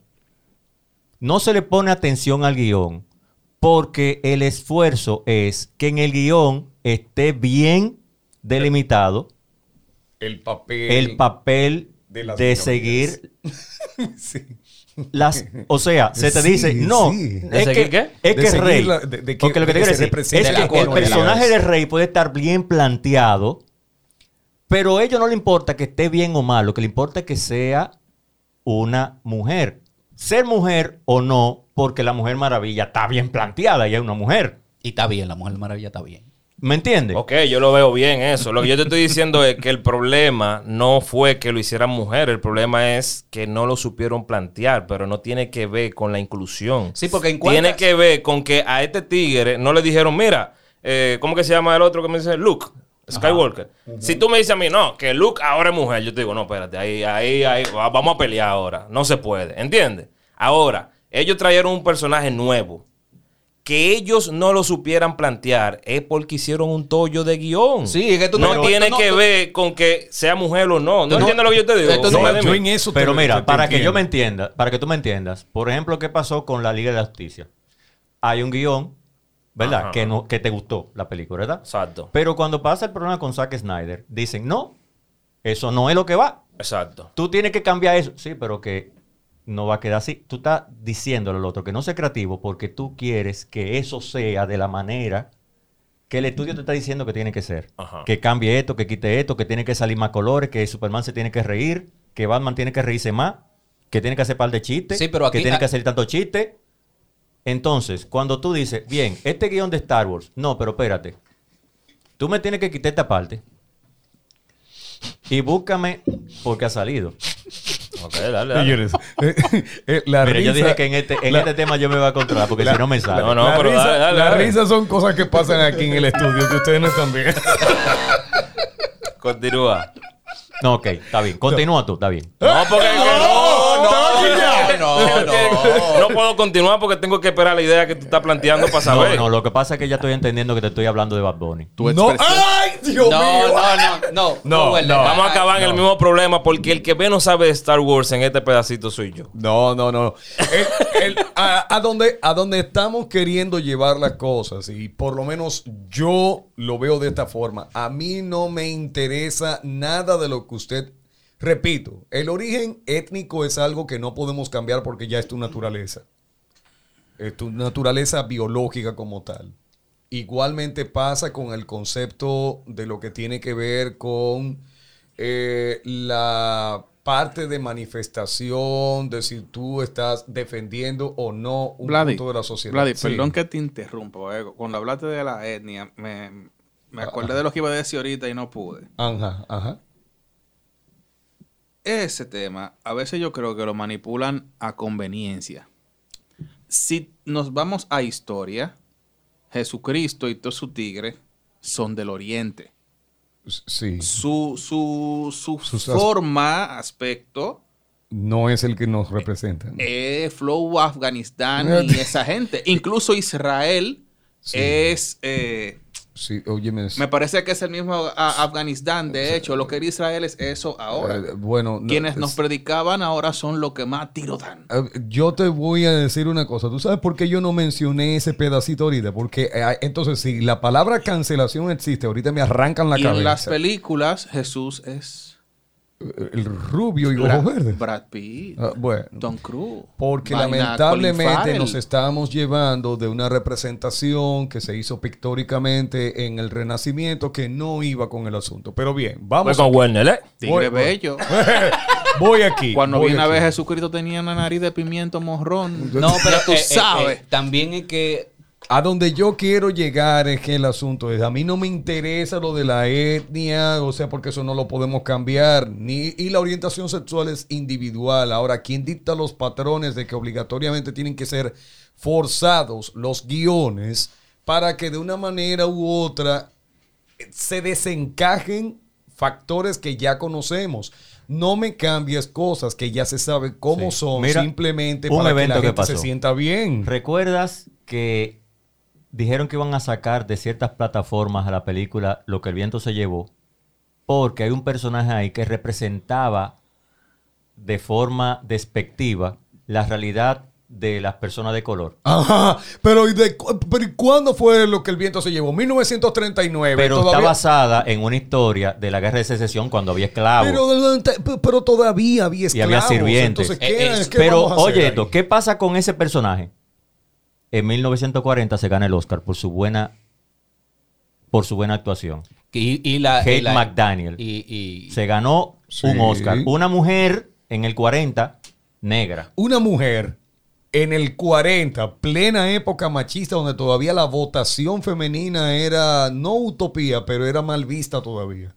No se le pone atención al guion. Porque el esfuerzo es que en el guion esté bien delimitado El papel. el papel de seguir Sí. las o sea se te Sí, dice no sí. ¿De es que, qué? es De que rey la- de- de que- porque lo que te quiero decir es que el personaje de rey puede estar bien planteado pero a ellos no le importa que esté bien o mal lo que le importa es que sea una mujer ser mujer o no porque la mujer maravilla está bien planteada y es una mujer Y está bien, la Mujer Maravilla está bien. ¿Me entiendes? Ok, yo lo veo bien eso. Lo que yo te estoy diciendo es que el problema no fue que lo hicieran mujer, el problema es que no lo supieron plantear, pero no tiene que ver con la inclusión. Sí, porque en Tiene cuántas- que ver con que a este tigre no le dijeron, mira, eh, ¿cómo que se llama el otro que me dice? Luke. Skywalker. Si tú me dices a mí, no, que Luke ahora es mujer, yo te digo, no, espérate, ahí, ahí, ahí, va- vamos a pelear ahora. No se puede, ¿entiendes? Ahora, ellos trajeron un personaje nuevo. Que ellos no lo supieran plantear es porque hicieron un tollo de guion. Sí, es que tú no no- tiene no, que tú- ver con que sea mujer o no. ¿No, entiendes lo que yo te digo? Esto Dime, no- dime. yo en eso te- Pero te- mira, te para que yo me entienda, para que tú me entiendas, por ejemplo, ¿qué pasó con la Liga de la Justicia? Hay un guion, ¿verdad? Ajá. Que, no, que te gustó la película, ¿verdad? Exacto. Pero cuando pasa el problema con Zack Snyder, dicen, no, eso no es lo que va. Exacto. Tú tienes que cambiar eso. Sí, pero que no va a quedar así. Tú estás diciéndole al otro que no sea creativo porque tú quieres que eso sea de la manera que el estudio te está diciendo que tiene que ser. Ajá. Que cambie esto, que quite esto, que tiene que salir más colores, que Superman se tiene que reír, que Batman tiene que reírse más, que tiene que hacer par de chistes, Sí, pero aquí- que tiene que hacer tanto chiste. Entonces, cuando tú dices, bien, este guion de Star Wars, no, pero espérate, tú me tienes que quitar esta parte y búscame porque ha salido. Ok, dale, dale. Señores, eh, eh, la Mira, yo risa- dije que en este, en la- este tema yo me voy a controlar porque la- si no me sale. No, no, la pero risa- dale, dale, Las dale. risas son cosas que pasan aquí en el estudio que ustedes no están viendo. Continúa. No, ok, está bien. Continúa tú, está bien. No, porque no, no, no, no, no. No puedo continuar porque tengo que esperar la idea que tú estás planteando para No, saber. no, lo que pasa es que ya estoy entendiendo que te estoy hablando de Bad Bunny. No. ¡ay, Dios No, mío! no, no, no. No, no. Vamos a acabar en el no. mismo problema porque el que menos sabe de Star Wars en este pedacito soy yo. No, no, no. El- el- a, a donde, a donde estamos queriendo llevar las cosas, y por lo menos yo lo veo de esta forma, a mí no me interesa nada de lo que usted... Repito, el origen étnico es algo que no podemos cambiar porque ya es tu naturaleza. Es tu naturaleza biológica como tal. Igualmente pasa con el concepto de lo que tiene que ver con eh, la parte de manifestación, de si tú estás defendiendo o no un Vladi, punto de la sociedad. Vladi, Sí. perdón que te interrumpo. eh. Cuando hablaste de la etnia, me, me Ah, acordé de lo que iba a decir ahorita y no pude. Ajá, ajá. Ese tema, a veces yo creo que lo manipulan a conveniencia. Si nos vamos a historia, Jesucristo y todo su tigre son del oriente. Sí. Su, su, su Sus as- forma, aspecto, No es el que nos representa. es Flow Afganistán y esa gente. Incluso Israel Sí. es... eh, Sí, óyeme. me parece que es el mismo a- Afganistán. De hecho, lo que era Israel es eso ahora. eh, bueno, no, Quienes es- nos predicaban ahora son los que más tiro dan. Eh, Yo te voy a decir una cosa. ¿Tú sabes por qué yo no mencioné ese pedacito ahorita? Porque eh, entonces, si la palabra cancelación existe, ahorita me arrancan la y cabeza. en las películas, Jesús es El rubio y ojos verdes. Brad Pitt, Ah, bueno. Tom Cruise. Porque vaina lamentablemente nos estamos llevando de una representación que se hizo pictóricamente en el Renacimiento que no iba con el asunto. Pero bien, Voy vamos. con Werner, ¿eh? Tigre voy- voy. bello. voy aquí. Cuando voy vine a aquí. ver Jesucristo tenía una nariz de pimiento morrón. No, pero tú eh, eh, sabes. eh, también es que A donde yo quiero llegar es que el asunto es, a mí no me interesa lo de la etnia, o sea, porque eso no lo podemos cambiar, ni y la orientación sexual es individual. Ahora, ¿quién dicta los patrones de que obligatoriamente tienen que ser forzados los guiones para que de una manera u otra se desencajen factores que ya conocemos? No me cambies cosas que ya se sabe cómo Sí. son, Mira, simplemente para que la que gente se sienta bien. ¿Recuerdas que dijeron que iban a sacar de ciertas plataformas a la película Lo que el viento se llevó? Porque hay un personaje ahí que representaba de forma despectiva la realidad de las personas de color. Ajá, pero ¿y, de, pero ¿y cuándo fue lo que el viento se llevó? 1939. Pero está basada en una historia de la guerra de secesión cuando había esclavos. Pero, pero todavía había Y esclavos. había sirvientes. Entonces, ¿qué, Eh, es- qué Pero oye esto, ¿qué pasa con ese personaje? En 1940 se gana el Oscar por su buena por su buena actuación. Y, y la, Kate y la- McDaniel. Y, y- Se ganó Sí. un Oscar. Una mujer en el 40 negra. Una mujer en el 40, plena época machista, donde todavía la votación femenina era no utopía, pero era mal vista todavía.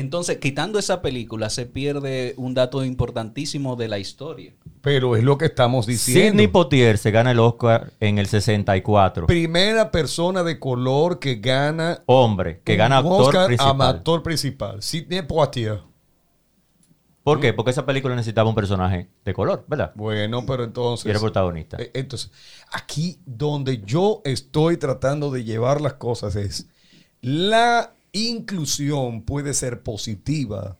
Entonces, quitando esa película, se pierde un dato importantísimo de la historia. Pero es lo que estamos diciendo. Sidney Poitier se gana el Oscar en el 64. Primera persona de color que gana Hombre, que un gana actor Oscar a principal. actor principal. Sidney Poitier. ¿Por qué? Porque esa película necesitaba un personaje de color, ¿verdad? Bueno, pero entonces... Y era protagonista. Eh, Entonces, aquí donde yo estoy tratando de llevar las cosas es, la inclusión puede ser positiva,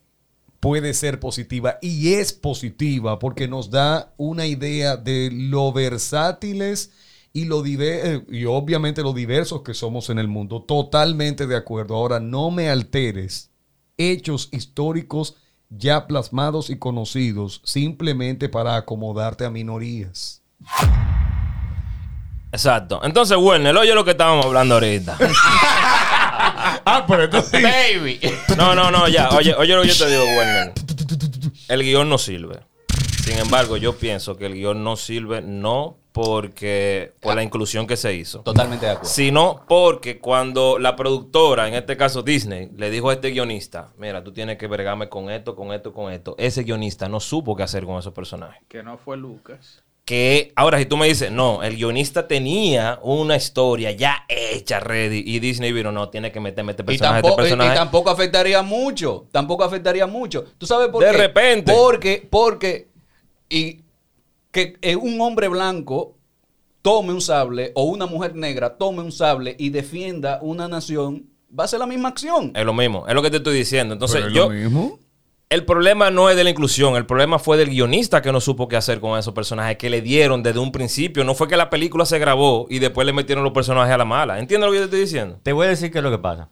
puede ser positiva y es positiva porque nos da una idea de lo versátiles y lo eh, y obviamente lo diversos que somos en el mundo. Totalmente de acuerdo. Ahora, no me alteres hechos históricos ya plasmados y conocidos simplemente para acomodarte a minorías. Exacto. Entonces, Werner, oye lo que estábamos hablando ahorita. Ah, pero entonces... Baby. No, no, no, ya. Oye, oye lo que yo te digo, Werner. El guion no sirve. Sin embargo, yo pienso que el guion no sirve no porque por la inclusión que se hizo, Totalmente de acuerdo. sino porque cuando la productora, en este caso Disney, le dijo a este guionista, mira, tú tienes que vergarme con esto, con esto, con esto, ese guionista no supo qué hacer con esos personajes. Que no fue Lucas. Que ahora, si tú me dices, no, el guionista tenía una historia ya hecha, ready, y Disney vino, no, tiene que meterme este Y personaje, tampoco, este y- y personaje. tampoco afectaría mucho. Tampoco afectaría mucho. ¿Tú sabes por De qué? repente. Porque, porque, y que eh, un hombre blanco tome un sable o una mujer negra tome un sable y defienda una nación, va a ser la misma acción. Es lo mismo, es lo que te estoy diciendo. Entonces, Pero es yo, lo mismo. El problema no es de la inclusión, el problema fue del guionista que no supo qué hacer con esos personajes que le dieron desde un principio. No fue que la película se grabó y después le metieron los personajes a la mala. ¿Entiendes lo que yo te estoy diciendo? Te voy a decir qué es lo que pasa.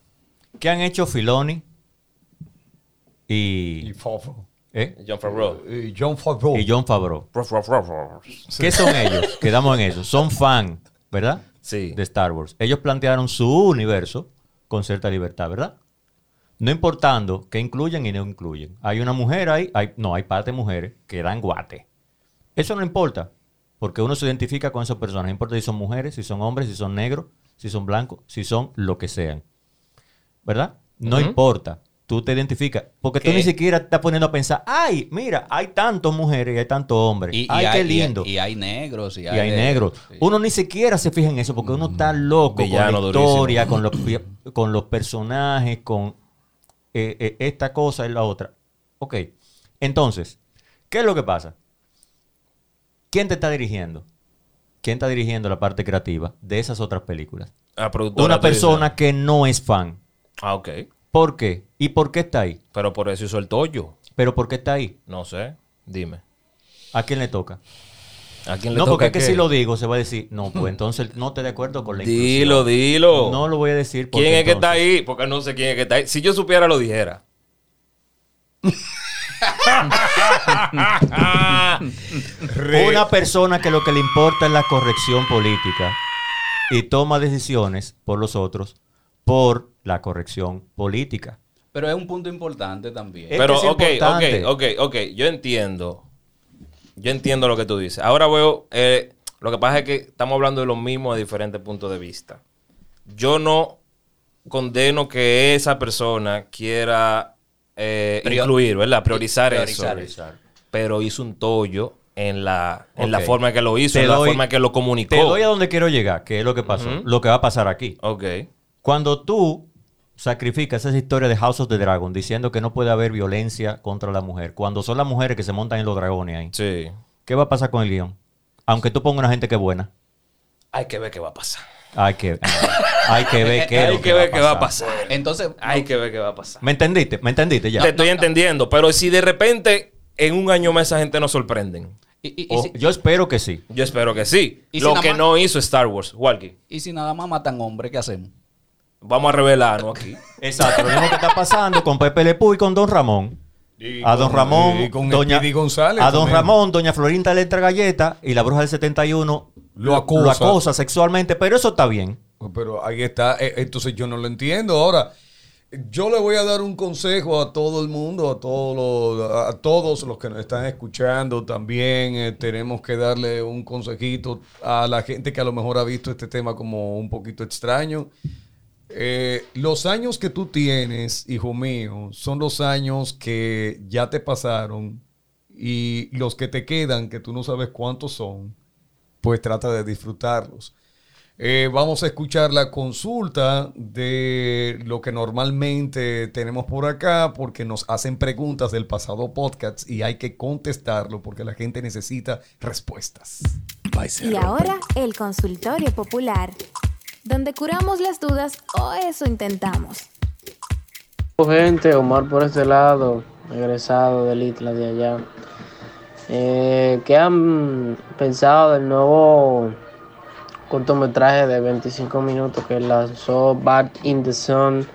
¿Qué han hecho Filoni y, Y Favreau. ¿eh? John Favreau. Y John Favreau. y John Favreau? ¿Qué son ellos? Quedamos en eso. Son fan, ¿verdad? Sí. De Star Wars. Ellos plantearon su universo con cierta libertad, ¿verdad? No importando que incluyen y no incluyen. Hay una mujer ahí, hay, no, hay parte de mujeres que dan guate. Eso no importa, porque uno se identifica con esas personas. No importa si son mujeres, si son hombres, si son negros, si son blancos, si son lo que sean. ¿Verdad? No importa. Tú te identificas. Porque tú ni siquiera te estás poniendo a pensar, ay, mira, hay tantas mujeres y hay tantos hombres. Y, y ay, hay, qué lindo. Y, y hay negros. Y Y hay, hay de- negros. sí. Uno ni siquiera se fija en eso porque uno está loco Villano con la durísimo. historia, con los, con los personajes, con eh, eh, esta cosa y la otra. Ok. Entonces, ¿qué es lo que pasa? ¿Quién te está dirigiendo? ¿Quién está dirigiendo la parte creativa de esas otras películas? La productora, Una persona que no es fan. Ah, ok. ¿Por qué? ¿Y por qué está ahí? Pero por eso hizo el tollo. ¿Pero por qué está ahí? No sé. Dime. ¿A quién le toca? ¿A quién le No, toca porque es que qué? si lo digo, se va a decir, no, pues entonces no te de acuerdo con la Dilo, inclusión. dilo. No lo voy a decir porque ¿Quién es que está entonces- ahí? Porque no sé quién es que está ahí. Si yo supiera, lo dijera. Una persona que lo que le importa es la corrección política y toma decisiones por los otros por la corrección política. Pero es un punto importante también. Es Pero, que es ok, importante. ok, ok, ok. Yo entiendo. Yo entiendo lo que tú dices. Ahora veo. eh, lo que pasa es que estamos hablando de lo mismo de diferentes puntos de vista. Yo no condeno que esa persona quiera eh, Prior- incluir, ¿verdad? Priorizar, Priorizar eso. eso. Pero hizo un tollo en la, en la forma que lo hizo, Te en la forma que lo comunicó. Te doy a donde quiero llegar, que es lo que pasó, lo que va a pasar aquí. Ok. Cuando tú sacrificas esa historia de House of the Dragon diciendo que no puede haber violencia contra la mujer, cuando son las mujeres que se montan en los dragones ahí, Sí. ¿qué va a pasar con el guion? Aunque tú pongas una gente que es buena, Hay que ver qué va a pasar. hay que, hay que ver qué, Hay que ver qué va a pasar. Entonces, Hay que ver qué va a pasar. ¿Me entendiste? ¿Me entendiste ya? Te estoy entendiendo, pero si de repente en un año más esa gente nos sorprenden. Y, y- y O- si, yo espero que sí. Yo espero que sí. Y Lo que más- no hizo Star Wars, Walkie. y si nada más matan hombres, ¿qué hacemos? Vamos a revelarnos aquí. Exacto, lo mismo que está pasando con Pepe Le Pew y con Don Ramón. Y A Don con- Ramón, y con doña, González a Don también. Ramón, Doña Florinda le entra galleta y la bruja del 71 Lo acosa. acosa sexualmente, pero eso está bien. Pero ahí está, eh, entonces yo no lo entiendo. Ahora, yo le voy a dar un consejo a todo el mundo, a todos los, a todos los que nos están escuchando también. eh, tenemos que darle un consejito a la gente que a lo mejor ha visto este tema como un poquito extraño. Eh, los años que tú tienes, hijo mío, son los años que ya te pasaron y los que te quedan, que tú no sabes cuántos son, pues trata de disfrutarlos. Eh, vamos a escuchar la consulta de lo que normalmente tenemos por acá, porque nos hacen preguntas del pasado podcast y hay que contestarlo porque la gente necesita respuestas. Y ahora el consultorio popular, donde curamos las dudas o eso intentamos. gente, Omar por este lado, egresado del ITLA de allá. Eh, ¿Qué han pensado del nuevo cortometraje de 25 minutos que lanzó Bat in the Sun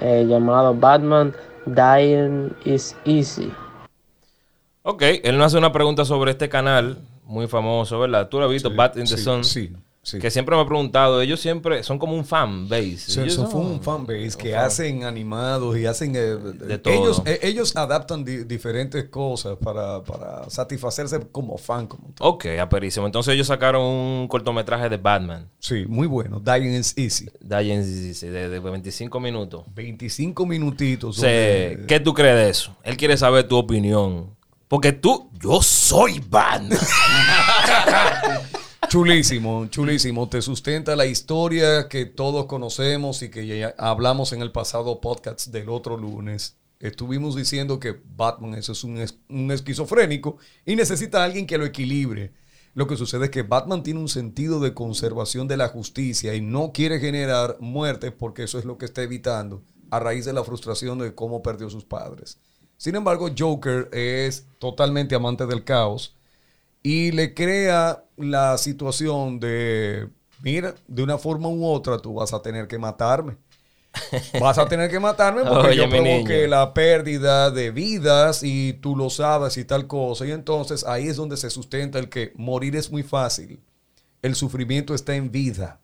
eh, llamado Batman Dying is Easy? Ok, él nos hace una pregunta sobre este canal muy famoso, ¿verdad? Tú lo has visto, Sí, Bat in the sí, Sun. sí, sí. Que siempre me he preguntado, ellos siempre son como un fan base. So- Ellos so fue son- un fanbase que un fan. hacen animados y hacen... eh, De todo. Ellos, eh, ellos adaptan di- diferentes cosas para, para satisfacerse como fan. Como tal. Ok, aperísimo. Entonces ellos sacaron un cortometraje de Batman. Sí, muy bueno. Dying is Easy. De, de, de 25 minutos. 25 minutitos. Donde- ¿Qué tú crees de eso? Él quiere saber tu opinión. Porque tú, yo soy Batman. Chulísimo, chulísimo. Te sustenta la historia que todos conocemos y que ya hablamos en el pasado podcast del otro lunes. Estuvimos diciendo que Batman eso es un, es- un esquizofrénico y necesita a alguien que lo equilibre. Lo que sucede es que Batman tiene un sentido de conservación de la justicia y no quiere generar muertes porque eso es lo que está evitando a raíz de la frustración de cómo perdió sus padres. Sin embargo, Joker es totalmente amante del caos y le crea la situación de, mira, de una forma u otra tú vas a tener que matarme. Vas a tener que matarme porque Oye, yo provoqué la pérdida de vidas y tú lo sabes y tal cosa. Y entonces ahí es donde se sustenta el que morir es muy fácil. El sufrimiento está en vida.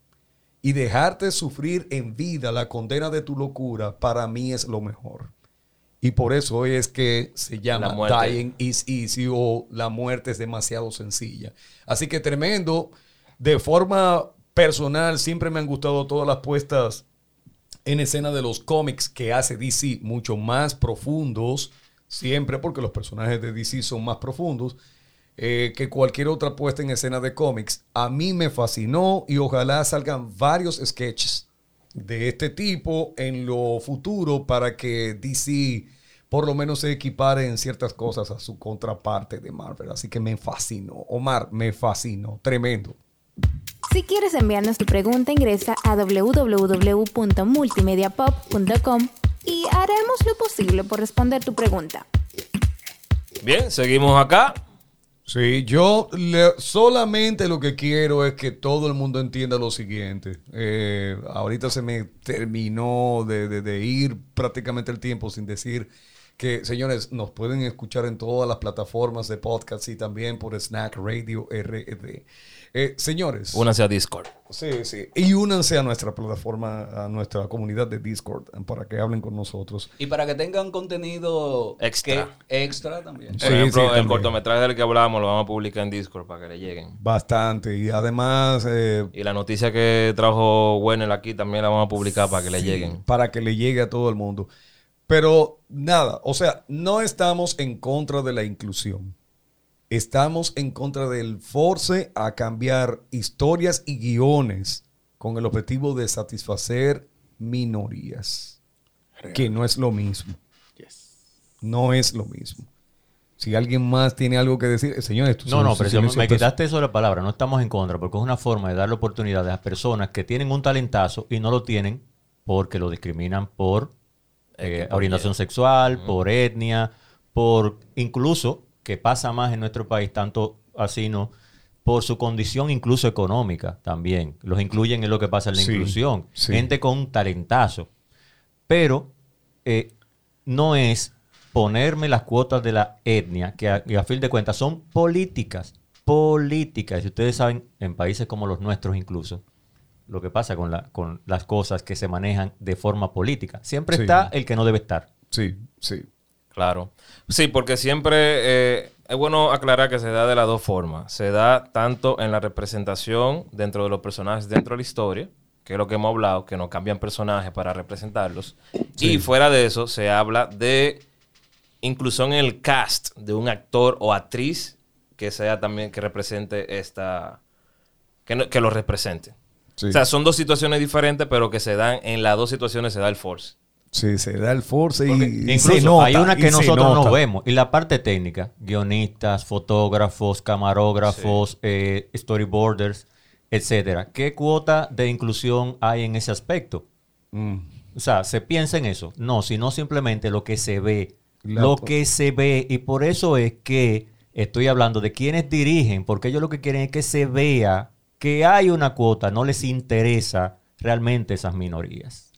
Y dejarte sufrir en vida la condena de tu locura, para mí es lo mejor. Y por eso es que se llama. Dying is Easy o La muerte es demasiado sencilla. Así que tremendo. De forma personal, siempre me han gustado todas las puestas en escena de los cómics que hace DC mucho más profundos, siempre porque los personajes de DC son más profundos eh, que cualquier otra puesta en escena de cómics. A mí me fascinó y ojalá salgan varios sketches de este tipo en lo futuro para que DC por lo menos se equipare en ciertas cosas a su contraparte de Marvel. Así que me fascinó. Omar, me fascinó. Tremendo. Si quieres enviarnos tu pregunta, ingresa a www.multimediapop.com y haremos lo posible por responder tu pregunta. Bien, seguimos acá. Sí, yo le- solamente lo que quiero es que todo el mundo entienda lo siguiente. Eh, ahorita se me terminó de, de- ir prácticamente el tiempo sin decir que, señores, nos pueden escuchar en todas las plataformas de podcast y también por Snack Radio RD. Eh, señores, Únanse a Discord. sí, sí, y únanse a nuestra plataforma, a nuestra comunidad de Discord para que hablen con nosotros. Y para que tengan contenido Extra. que- extra también. Por ejemplo, sí, el también. cortometraje del que hablábamos lo vamos a publicar en Discord para que le lleguen. Bastante, y además... eh, Y la noticia que trajo Werner aquí también la vamos a publicar para que le lleguen. para que le llegue a todo el mundo. Pero nada, o sea, no estamos en contra de la inclusión. Estamos en contra del force a cambiar historias y guiones con el objetivo de satisfacer minorías, que no es lo mismo. No es lo mismo. Si alguien más tiene algo que decir, eh, señores, esto No, no, pero silencio me quitaste eso de la palabra. No estamos en contra, porque es una forma de darle oportunidad a las personas que tienen un talentazo y no lo tienen porque lo discriminan por eh, orientación sexual, por etnia, por incluso que pasa más en nuestro país, tanto así, ¿no? Por su condición incluso económica también. Los incluyen en lo que pasa en la Sí, inclusión. sí. Gente con talentazo. Pero eh, no es ponerme las cuotas de la etnia, que a, que a fin de cuentas son políticas. Políticas. Y ustedes saben, en países como los nuestros incluso, lo que pasa con, la, con las cosas que se manejan de forma política. Siempre Sí. está el que no debe estar. Sí, sí. Claro. Sí, porque siempre eh, es bueno aclarar que se da de las dos formas. Se da tanto en la representación dentro de los personajes dentro de la historia, que es lo que hemos hablado, que nos cambian personajes para representarlos. Y fuera de eso, se habla de inclusión en el cast de un actor o actriz que sea también que represente esta. que, no- que lo represente. Sí. O sea, son dos situaciones diferentes, pero que se dan en las dos situaciones se da el force. Sí, se da el force y y incluso se nota, hay una que nosotros no vemos. Y la parte técnica, guionistas, fotógrafos, camarógrafos, eh, storyboarders, etcétera. ¿Qué cuota de inclusión hay en ese aspecto? Mm. O sea, ¿se piensa en eso? No, sino simplemente lo que se ve. La- lo que se ve. Y por eso es que estoy hablando de quienes dirigen, porque ellos lo que quieren es que se vea que hay una cuota, no les interesa realmente esas minorías.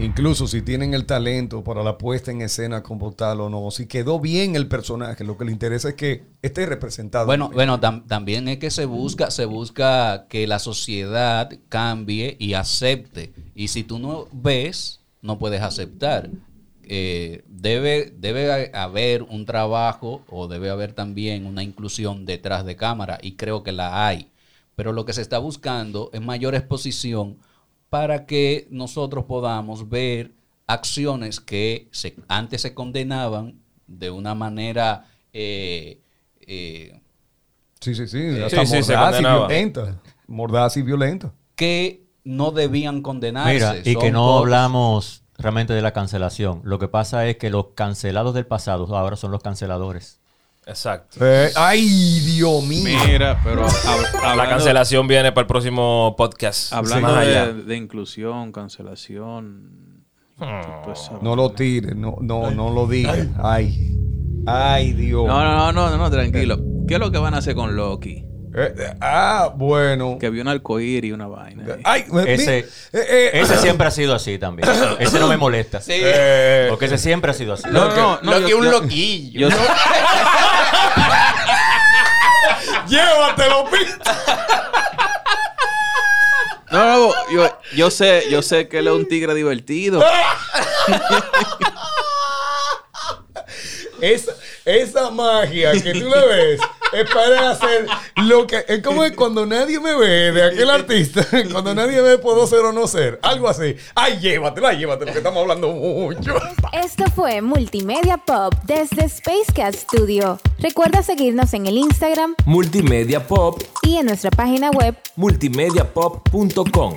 Incluso si tienen el talento para la puesta en escena como tal o no, si quedó bien el personaje, lo que le interesa es que esté representado. Bueno, bueno, tam- también es que se busca, se busca que la sociedad cambie y acepte. Y si tú no ves, no puedes aceptar. Eh, debe, debe haber un trabajo o debe haber también una inclusión detrás de cámara y creo que la hay. Pero lo que se está buscando es mayor exposición para que nosotros podamos ver acciones que se, antes se condenaban de una manera eh, eh, sí, sí, sí, hasta sí, mordaz y violenta. Mordaz y violenta. que no debían condenarse. Mira, y que no hablamos realmente de la cancelación. Lo que pasa es que los cancelados del pasado ahora son los canceladores. Exacto. Eh, ay, Dios mío. Mira, pero hab- La cancelación viene para el próximo podcast. Hablando allá. de, de inclusión, cancelación. toda esa No lo tires, no, no, no lo digas. Ay. Ay, Dios. No, no, no, no, no, tranquilo. ¿Qué es lo que van a hacer con Loki? Eh, eh, ah, bueno. Que vio un arcoíris y una vaina. ahí. Ay, Ese- eh, eh, Ese siempre ha sido así también. Ese no me molesta. eh, Porque ese siempre ha sido así. No, no, no, Lo que yo- un yo- loquillo. Yo, Llévatelo, pita. no, no, yo, yo sé, yo sé que él es un tigre divertido. Esa, esa magia que tú le ves es para hacer lo que. Es como es cuando nadie me ve de aquel artista. Cuando nadie ve, puedo ser o no ser. Algo así. Ay, llévatelo, ay, llévatelo, que estamos hablando mucho. Esto fue Multimedia Pop desde Space Cat Studio. Recuerda seguirnos en el Instagram Multimedia Pop, y en nuestra página web multimediapop.com.